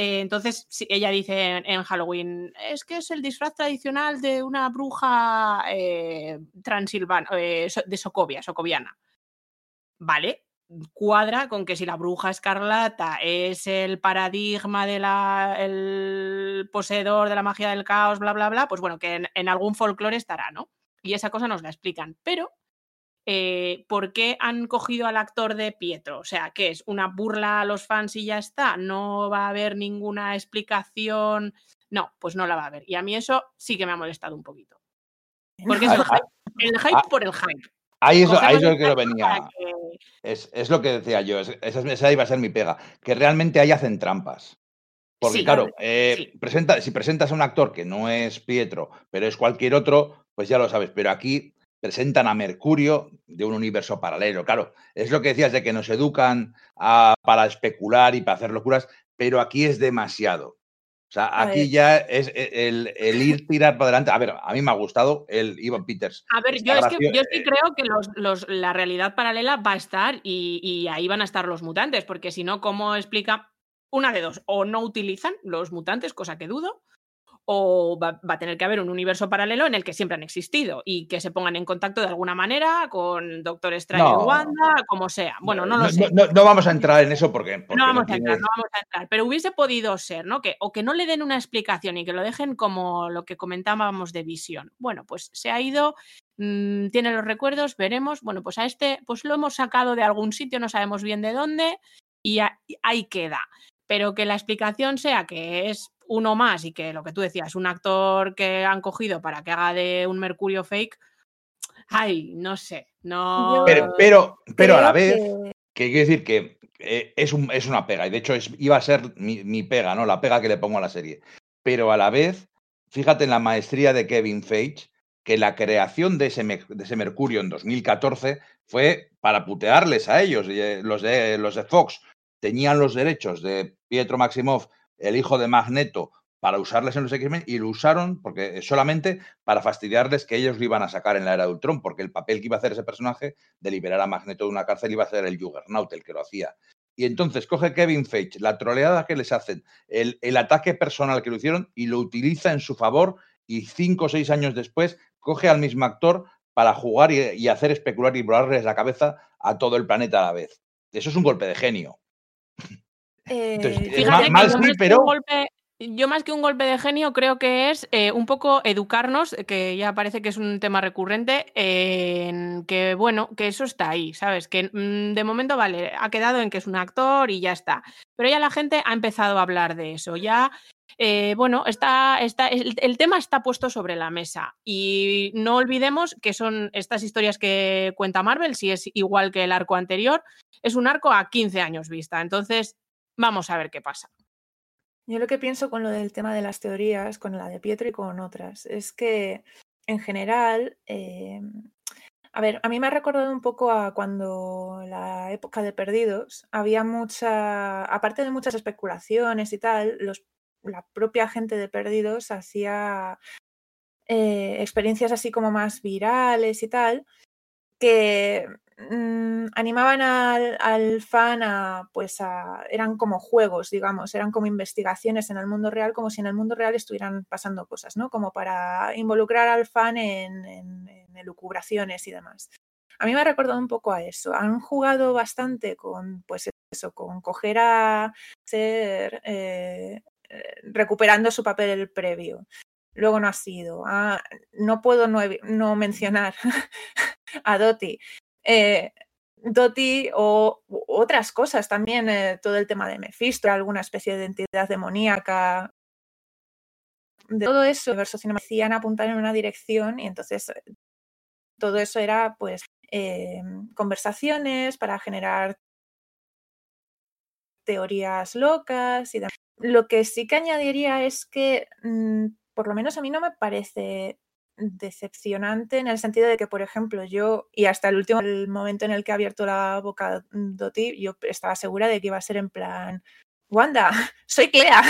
Eh, entonces, ella dice en, en Halloween, es que es el disfraz tradicional de una bruja eh, transilvana, eh, de Socovia, socoviana. Vale, cuadra con que si la bruja escarlata es el paradigma del poseedor de la magia del caos, bla, bla, bla, pues bueno, que en, en algún folclore estará, ¿no? Y esa cosa nos la explican. Pero, eh, ¿por qué han cogido al actor de Pietro? O sea, ¿qué es? ¿Una burla a los fans y ya está? ¿No va a haber ninguna explicación? No, pues no la va a haber. Y a mí eso sí que me ha molestado un poquito. [LAUGHS] Porque es el hype, el hype ah. por el hype. Ahí es, ahí Cogemos es lo que lo venía. que- Es, es lo que decía yo. es- esa, esa iba a ser mi pega. Que realmente ahí hacen trampas. Porque, Sí, claro, eh, sí. presenta, si presentas a un actor que no es Pietro, pero es cualquier otro, pues ya lo sabes. Pero aquí presentan a Mercurio de un universo paralelo. Claro, es lo que decías de que nos educan a- para especular y para hacer locuras, pero aquí es demasiado. O sea, aquí ya es e- el, el ir tirar para adelante. A ver, a mí me ha gustado el Ivan Peters. A ver, yo es que yo sí eh, creo que los, los- la realidad paralela va a estar y, y ahí van a estar los mutantes, porque si no, ¿cómo explica? Una de dos, o no utilizan los mutantes, cosa que dudo, o va, va a tener que haber un universo paralelo en el que siempre han existido y que se pongan en contacto de alguna manera con Doctor Strange No. y Wanda, como sea. Bueno, no lo sé. No, no vamos a entrar en eso porque. porque No vamos a tiene- entrar, no vamos a entrar. Pero hubiese podido ser, ¿no? Que, o que no le den una explicación y que lo dejen como lo que comentábamos de visión. Bueno, pues se ha ido, mm, tiene los recuerdos, veremos. Bueno, pues a este, pues lo hemos sacado de algún sitio, no sabemos bien de dónde, y a- y ahí queda. Pero que la explicación sea que es uno más y que lo que tú decías, un actor que han cogido para que haga de un Mercurio fake. Ay, no sé. No. Pero, pero, pero a la vez. que- Que quiero decir que eh, es, un- es una pega, y de hecho es, iba a ser mi, mi pega, ¿no? La pega que le pongo a la serie. Pero a la vez, fíjate en la maestría de Kevin Feige, que la creación de ese, de ese Mercurio en 2014 fue para putearles a ellos. y, eh, Los de, los de Fox tenían los derechos de Pietro Maximoff, el hijo de Magneto, para usarles en los X-Men y lo usaron porque solamente para fastidiarles que ellos lo iban a sacar en la era de Ultron, porque el papel que iba a hacer ese personaje de liberar a Magneto de una cárcel iba a ser el Juggernaut, el que lo hacía. Y entonces coge Kevin Feige la troleada que les hacen, el, el ataque personal que lo hicieron y lo utiliza en su favor y cinco o seis años después coge al mismo actor para jugar y, y hacer especular y volarles la cabeza a todo el planeta a la vez. Eso es un golpe de genio. Eh, Entonces, Fíjate mal- que mal yo sí, más que pero- un golpe- yo más que un golpe de genio creo que es eh, un poco educarnos, que ya parece que es un tema recurrente, en que bueno, que eso está ahí, ¿sabes? Que mm, de momento vale, ha quedado en que es un actor y ya está. Pero ya la gente ha empezado a hablar de eso, ya eh, bueno, está, está, el, el tema está puesto sobre la mesa y no olvidemos que son estas historias que cuenta Marvel, si es igual que el arco anterior, es un arco a 15 años vista. Entonces, vamos a ver qué pasa. Yo lo que pienso con lo del tema de las teorías, con la de Pietro y con otras, es que en general, eh, a ver, a mí me ha recordado un poco a cuando la época de Perdidos había mucha, aparte de muchas especulaciones y tal, los, la propia gente de Perdidos hacía eh, experiencias así como más virales y tal, que mm, animaban al, fan a, pues a, eran como juegos, digamos, eran como investigaciones en el mundo real, como si en el mundo real estuvieran pasando cosas, ¿no? Como para involucrar al fan en, elucubraciones y demás. A mí me ha recordado un poco a eso. Han jugado bastante con, pues eso, con coger a ser, eh, eh, recuperando su papel previo. Luego no ha sido. Ah, no puedo no, no mencionar [LAUGHS] a Doti. Eh, o otras cosas también, eh, todo el tema de Mephisto, alguna especie de entidad demoníaca. De todo eso, el decían apuntar en una dirección y entonces eh, todo eso era pues eh, conversaciones para generar teorías locas y demás. Lo que sí que añadiría es que mm, por lo menos a mí no me parece decepcionante en el sentido de que, por ejemplo, yo, y hasta el último momento en el que ha abierto la boca Doti, yo estaba segura de que iba a ser en plan, Wanda, [LAUGHS] soy Clea,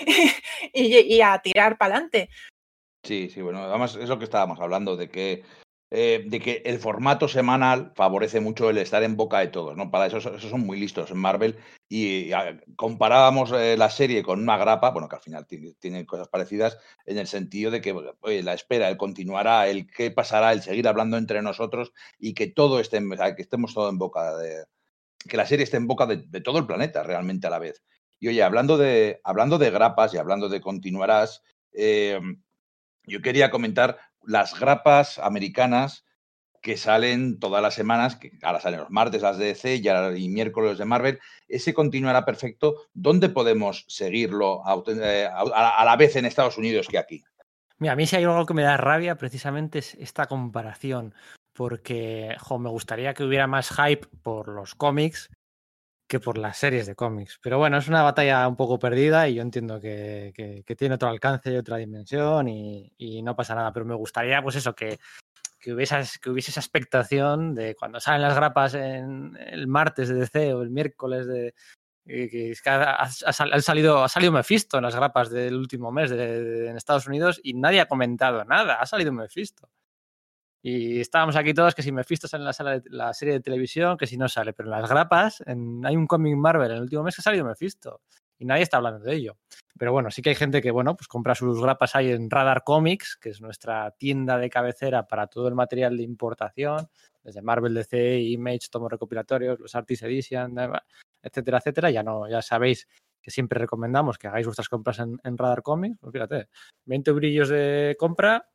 [LAUGHS] y, y a tirar para adelante. Sí, sí, bueno, además es lo que estábamos hablando, de que, eh, de que el formato semanal favorece mucho el estar en boca de todos, ¿no? Para eso, eso son muy listos en Marvel y comparábamos eh, la serie con una grapa, bueno, que al final tiene, tiene cosas parecidas, en el sentido de que la espera, el continuará, el qué pasará, el seguir hablando entre nosotros y que todo esté, en- que estemos todo en boca de, que la serie esté en boca de, de todo el planeta realmente a la vez. Y oye, hablando de, hablando de grapas y hablando de continuarás, eh, yo quería comentar las grapas americanas que salen todas las semanas, que ahora salen los martes las de DC y, ahora- y miércoles de Marvel. Ese continuará perfecto. ¿Dónde podemos seguirlo eh, a, la vez en Estados Unidos que aquí? Mira, a mí si hay algo que me da rabia precisamente es esta comparación. porque me gustaría que hubiera más hype por los cómics que por las series de cómics. Pero bueno, es una batalla un poco perdida y yo entiendo que, que- tiene otro alcance y otra dimensión y, y no pasa nada. Pero me gustaría, pues eso, que, que, hubiese, que hubiese esa expectación de cuando salen las grapas en el martes de DC o el miércoles de... que- que es ha, ha- ha sal- ha salido, ha salido Mephisto en las grapas del último mes en Estados Unidos y nadie ha comentado nada. Ha salido Mephisto. Y estábamos aquí todos que si Mephisto sale en la, sala de, la serie de televisión, que si no sale. Pero en las grapas, en- hay un cómic Marvel en el último mes que ha salido Mephisto. Y nadie está hablando de ello. Pero bueno, sí que hay gente que, bueno, pues compra sus grapas ahí en Radar Comics, que es nuestra tienda de cabecera para todo el material de importación, desde Marvel, DC, Image, tomos recopilatorios, los Artist Edition, etcétera, etcétera. Ya no, ya sabéis que siempre recomendamos que hagáis vuestras compras en, en Radar Comics. Pues fíjate, 20 brillos de compra,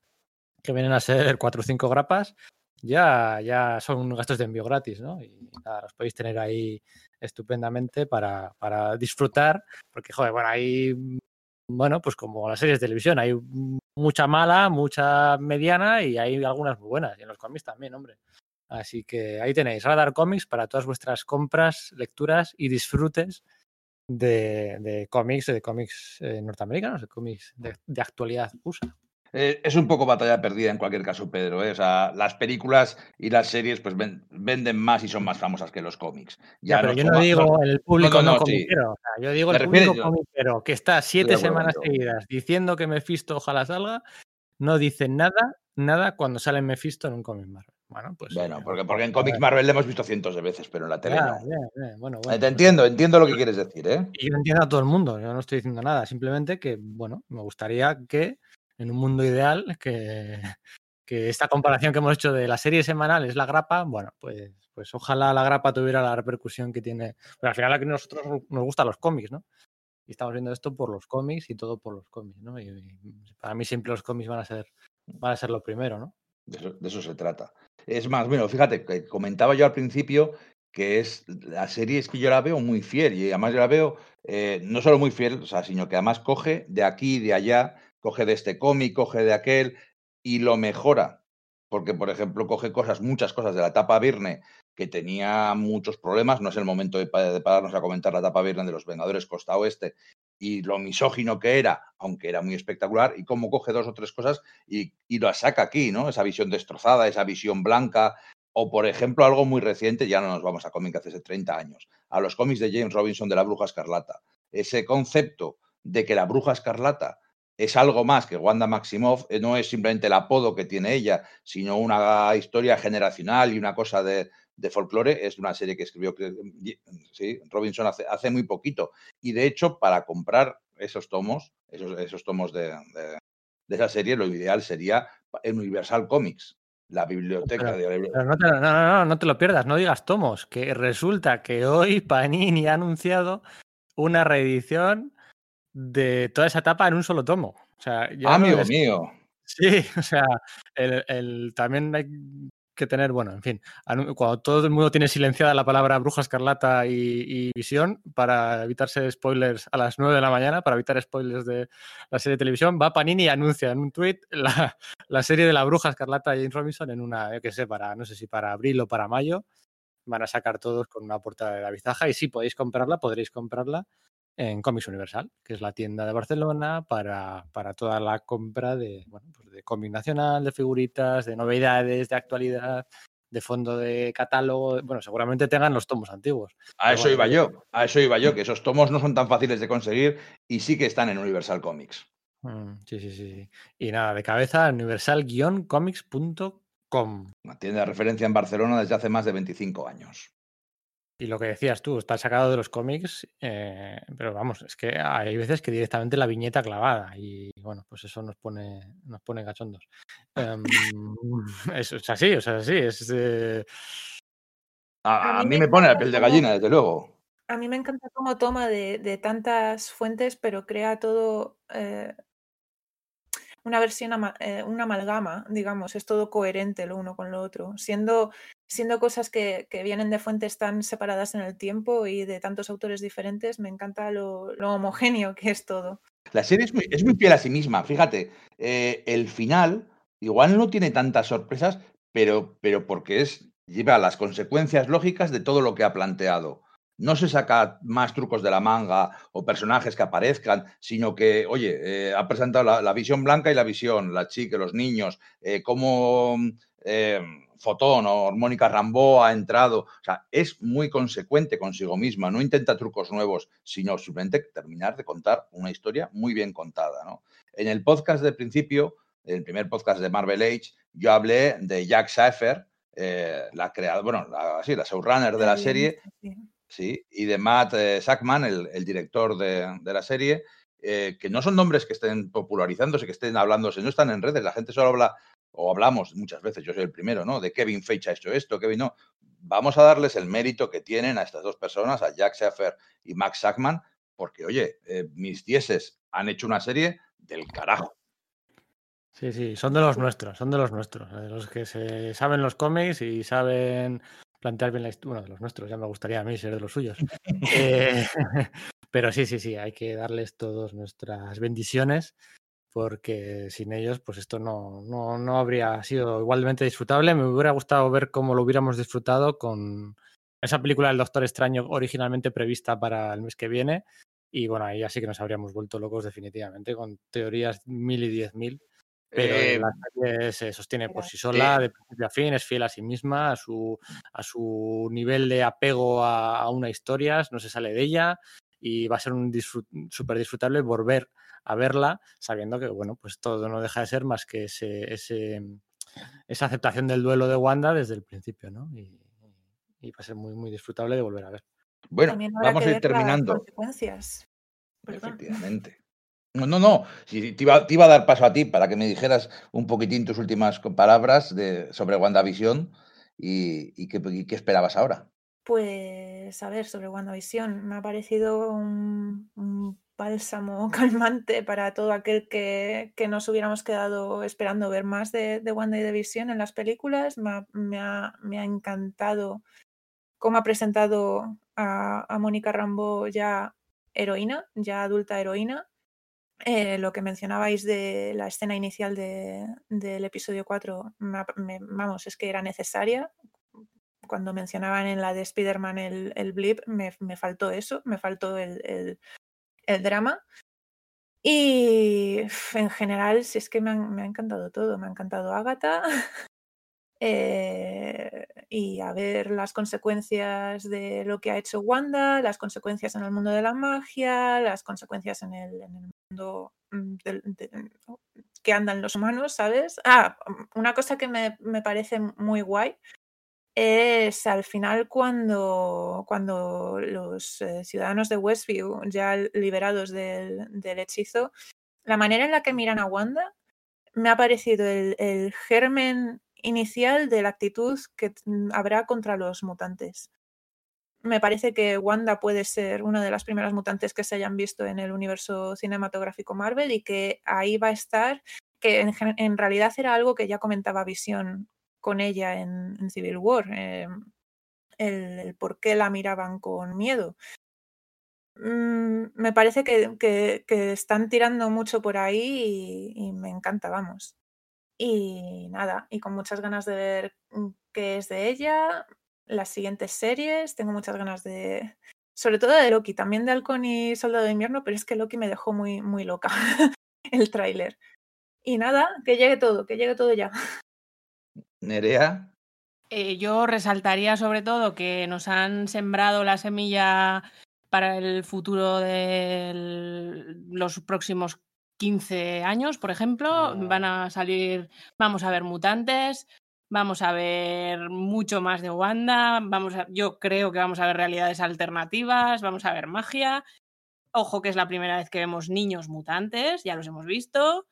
que vienen a ser 4 o 5 grapas, ya, ya son gastos de envío gratis, ¿no? Y nada, los podéis tener ahí estupendamente para, para disfrutar, porque, joder, bueno, hay, bueno, pues como las series de televisión, hay mucha mala, mucha mediana y hay algunas muy buenas, y en los cómics también, hombre. Así que ahí tenéis Radar Comics para todas vuestras compras, lecturas y disfrutes de, de cómics, de cómics eh, norteamericanos, de cómics de, de actualidad USA. Eh, es un poco batalla perdida en cualquier caso, Pedro. ¿eh? O sea, las películas y las series pues ven- venden más y son más famosas que los cómics. Ya, Ya pero yo no digo el público no, no, no, sí. comiquero. o sea, yo digo el público yo- comiquero que está siete semanas seguidas diciendo que Mephisto ojalá salga, no dice nada, nada cuando sale Mephisto en un cómic Marvel. Bueno, pues. Bueno, eh, porque, porque en cómics Marvel le hemos visto cientos de veces, pero en la tele ya, no. ya, bueno, Eh, bueno, Te pues- entiendo, entiendo lo que quieres decir, ¿eh? Y yo entiendo a todo el mundo, yo no estoy diciendo nada, simplemente que, bueno, me gustaría que en un mundo ideal, que, que esta comparación que hemos hecho de la serie semanal es la grapa, bueno, pues, pues ojalá la grapa tuviera la repercusión que tiene. Pero al final aquí nosotros nos gustan los cómics, ¿no? Y estamos viendo esto por los cómics y todo por los cómics, ¿no? Y, y para mí siempre los cómics van a ser, van a ser lo primero, ¿no? De eso, se trata. Es más, bueno, fíjate, comentaba yo al principio que es la serie es que yo la veo muy fiel y además yo la veo eh, no solo muy fiel, sino que además coge de aquí, de allá, coge de este cómic, coge de aquel y lo mejora. Porque, por ejemplo, coge cosas, muchas cosas de la etapa Virne que tenía muchos problemas. No es el momento de, pa- de pararnos a comentar la etapa Virne de los Vengadores Costa Oeste y lo misógino que era, aunque era muy espectacular, y cómo coge dos o tres cosas y, y lo saca aquí, ¿no? Esa visión destrozada, esa visión blanca, o por ejemplo algo muy reciente, ya no nos vamos a cómics hace 30 años, a los cómics de James Robinson de la Bruja Escarlata. Ese concepto de que la Bruja Escarlata es algo más que Wanda Maximoff, eh, no es simplemente el apodo que tiene ella, sino una historia generacional y una cosa de, de folclore, es una serie que escribió que- sí, Robinson hace, hace muy poquito. Y de hecho, para comprar esos tomos, esos, esos tomos de, de- de esa serie, lo ideal sería en Universal Comics, la biblioteca de no te, no, no, no, no te lo pierdas, no digas tomos, que resulta que hoy Panini ha anunciado una reedición de toda esa etapa en un solo tomo. O sea, no Amigo es- mío. [LAUGHS] Sí, o sea, el, el- también hay que tener, bueno, en fin, cuando todo el mundo tiene silenciada la palabra bruja escarlata y, y visión para evitarse spoilers a las 9 de la mañana, para evitar spoilers de la serie de televisión, va Panini y anuncia en un tweet la, la serie de la bruja escarlata y James Robinson en una, yo qué sé, para, no sé si para abril o para mayo, van a sacar todos con una portada de David Zaja y si podéis comprarla, podréis comprarla en Comics Universal, que es la tienda de Barcelona para, para toda la compra de, bueno, pues de cómic nacional, de figuritas, de novedades, de actualidad, de fondo de catálogo. Bueno, seguramente tengan los tomos antiguos. A eso bueno, iba yo, a eso iba yo, que esos tomos no son tan fáciles de conseguir y sí que están en Universal Comics. Mm, sí, sí, sí. Y nada, de cabeza, universal-comics.com. Una tienda de referencia en Barcelona desde hace más de 25 años. Y lo que decías tú, está sacado de los cómics, eh, pero vamos, es que hay veces que directamente la viñeta clavada y bueno, pues eso nos pone, nos pone cachondos. Em, [LAUGHS] [LAUGHS] es, es así, o sea, así, es... eh, A, A a mí mí me me pone la piel de gallina, desde luego. A mí me encanta cómo toma de, de tantas fuentes, pero crea todo eh, una versión, ama- eh, una amalgama, digamos, es todo coherente lo uno con lo otro, siendo, siendo cosas que, que vienen de fuentes tan separadas en el tiempo y de tantos autores diferentes, me encanta lo, lo homogéneo que es todo. La serie es muy, es muy fiel a sí misma. Fíjate, eh, el final igual no tiene tantas sorpresas, pero, pero porque es, lleva las consecuencias lógicas de todo lo que ha planteado. No se saca más trucos de la manga o personajes que aparezcan, sino que, oye, eh, ha presentado la, la, visión blanca y la visión, la chica, los niños, eh, cómo eh, Fotón o Mónica Rambó ha entrado. O sea, es muy consecuente consigo misma, no intenta trucos nuevos, sino simplemente terminar de contar una historia muy bien contada. ¿no? En el podcast del principio, el primer podcast de Marvel Age, yo hablé de Jack Seifer, eh, la creadora, bueno, la, sí, la showrunner de la serie, sí, y de Matt eh, Sackman, el, el director de, de, la serie, eh, que no son nombres que estén popularizándose, que estén hablándose, no están en redes, la gente solo habla, o hablamos muchas veces, yo soy el primero, ¿no? De Kevin Feige ha hecho esto, Kevin no. Vamos a darles el mérito que tienen a estas dos personas, a Jack Seifer y Max Sackman, porque, oye, eh, mis dieces han hecho una serie del carajo. Sí, sí, son de los nuestros, son de los nuestros, de los que se saben los cómics y saben plantear bien la historia. Bueno, de los nuestros, ya me gustaría a mí ser de los suyos. [LAUGHS] eh, [LAUGHS] pero sí, sí, sí, hay que darles todas nuestras bendiciones porque sin ellos, pues esto no, no, no, habría sido igualmente disfrutable. Me hubiera gustado ver cómo lo hubiéramos disfrutado con esa película del Doctor Extraño originalmente prevista para el mes que viene. Y bueno, ahí así que nos habríamos vuelto locos definitivamente, con teorías mil y diez mil. Pero eh, la serie se sostiene por sí sola, eh, de principio a fin, es fiel a sí misma, a su, a su nivel de apego a, a una historia, no se sale de ella y va a ser un disfrut súper disfrutable volver a verla sabiendo que, bueno, pues todo no deja de ser más que ese, ese, esa aceptación del duelo de Wanda desde el principio, ¿no? Y, y va a ser muy, muy disfrutable de volver a ver. Bueno, vamos a ir terminando. Consecuencias. Efectivamente. No, no, no. Si te, iba, te, iba, a dar paso a ti para que me dijeras un poquitín tus últimas palabras de, sobre WandaVision y, y, qué, y qué esperabas ahora. Pues, a ver, sobre WandaVision, me ha parecido un, un bálsamo [LAUGHS] calmante para todo aquel que, que, nos hubiéramos quedado esperando ver más de, de Wanda y de Visión en las películas. Me ha, me ha, me ha encantado cómo ha presentado a, a Mónica Rambo ya heroína, ya adulta heroína. Eh, lo que mencionabais de la escena inicial de, del episodio 4, me, me, vamos, es que era necesaria. Cuando mencionaban en la de Spider-Man el, el, blip, me, me, faltó eso, me faltó el, el, el, drama. Y en general, si es que me, han, me ha encantado todo, me ha encantado Agatha. [LAUGHS] Eh, y a ver las consecuencias de lo que ha hecho Wanda, las consecuencias en el mundo de la magia, las consecuencias en el, en el mundo de, de, que andan los humanos, ¿sabes? Ah, una cosa que me, me, parece muy guay es al final cuando, cuando los eh, ciudadanos de Westview, ya liberados del, hechizo, la manera en la que miran a Wanda me ha parecido el, germen inicial de la actitud que habrá contra los mutantes. Me parece que Wanda puede ser una de las primeras mutantes que se hayan visto en el universo cinematográfico Marvel y que ahí va a estar, que en realidad era algo que ya comentaba Visión con ella en, Civil War, eh, el, por qué la miraban con miedo. Mm, me parece que, que, están tirando mucho por ahí y, y me encanta, vamos. Y nada, y con muchas ganas de ver mm, qué es de ella, las siguientes series, tengo muchas ganas de, sobre todo de Loki, también de Halcón y Soldado de Invierno, pero es que Loki me dejó muy, muy loca [LAUGHS] el tráiler. Y nada, que llegue todo, que llegue todo ya. Nerea. Eh, yo resaltaría sobre todo que nos han sembrado la semilla para el futuro de los próximos 15 años, por ejemplo, van a salir, vamos a ver mutantes, vamos a ver mucho más de Wanda, vamos a, yo creo que vamos a ver realidades alternativas, vamos a ver magia. Ojo que es la primera vez que vemos niños mutantes, ya los hemos visto.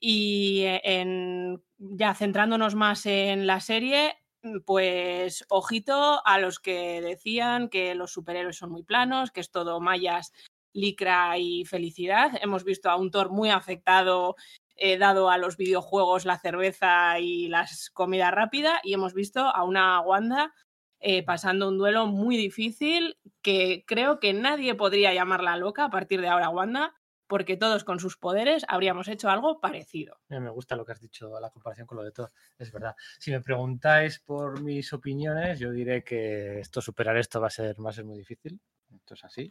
Y en, ya centrándonos más en la serie, pues ojito a los que decían que los superhéroes son muy planos, que es todo mayas licra y felicidad. Hemos visto a un Thor muy afectado, eh, dado a los videojuegos, la cerveza y las comidas rápidas, y hemos visto a una Wanda eh, pasando un duelo muy difícil que creo que nadie podría llamarla loca a partir de ahora Wanda, porque todos con sus poderes habríamos hecho algo parecido. Eh, Me gusta lo que has dicho, la comparación con lo de todo. Es verdad. Si me preguntáis por mis opiniones, yo diré que esto, superar esto va a ser, va a muy difícil. Esto es así.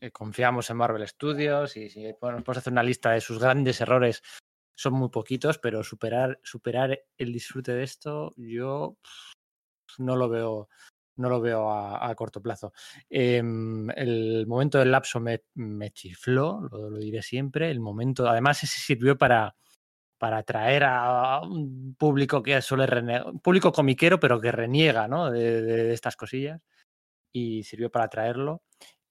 Eh, confiamos en Marvel Studios y si podemos hacer una lista de sus grandes errores, son muy poquitos, pero superar, superar el disfrute de esto, yo no lo veo, no lo veo a, corto plazo. Em, el momento del lapso me, me chifló, lo, diré siempre. El momento, además, ese sirvió para, para atraer a un público que suele renegar, público comiquero, pero que reniega ¿no? de, estas cosillas. Y sirvió para atraerlo.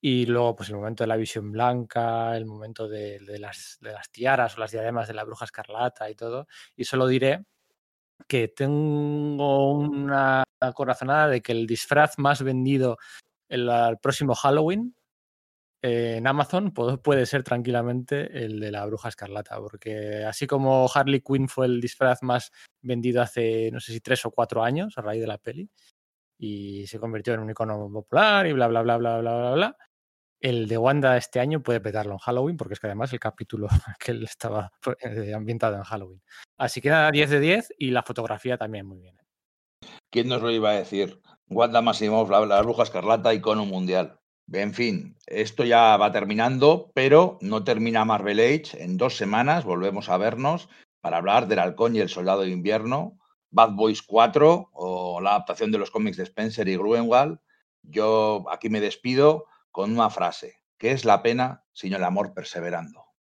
Y luego, pues el momento de la visión blanca, el momento de, de las, las tiaras o las diademas de la bruja escarlata y todo. Y solo diré que tengo una corazonada de que el disfraz más vendido el, al próximo Halloween eh, en Amazon pu- puede ser tranquilamente el de la bruja escarlata, porque así como Harley Quinn fue el disfraz más vendido hace, no sé si tres o cuatro años a raíz de la peli, y se convirtió en un icono popular y bla, bla, bla, bla, bla, bla, bla. El de Wanda este año puede petarlo en Halloween, porque es que además el capítulo [LAUGHS] que él estaba eh, ambientado en Halloween. Así que nada, 10 de 10 y la fotografía también muy bien. ¿Quién nos lo iba a decir? Wanda Maximoff, la, bruja escarlata, icono mundial. En fin, esto ya va terminando, pero no termina Marvel Age. En dos semanas volvemos a vernos para hablar del Halcón y el Soldado de Invierno, Bad Boys 4 o la adaptación de los cómics de Spencer y Gruenwald. Yo aquí me despido con una frase. ¿Qué es la pena sino el amor perseverando?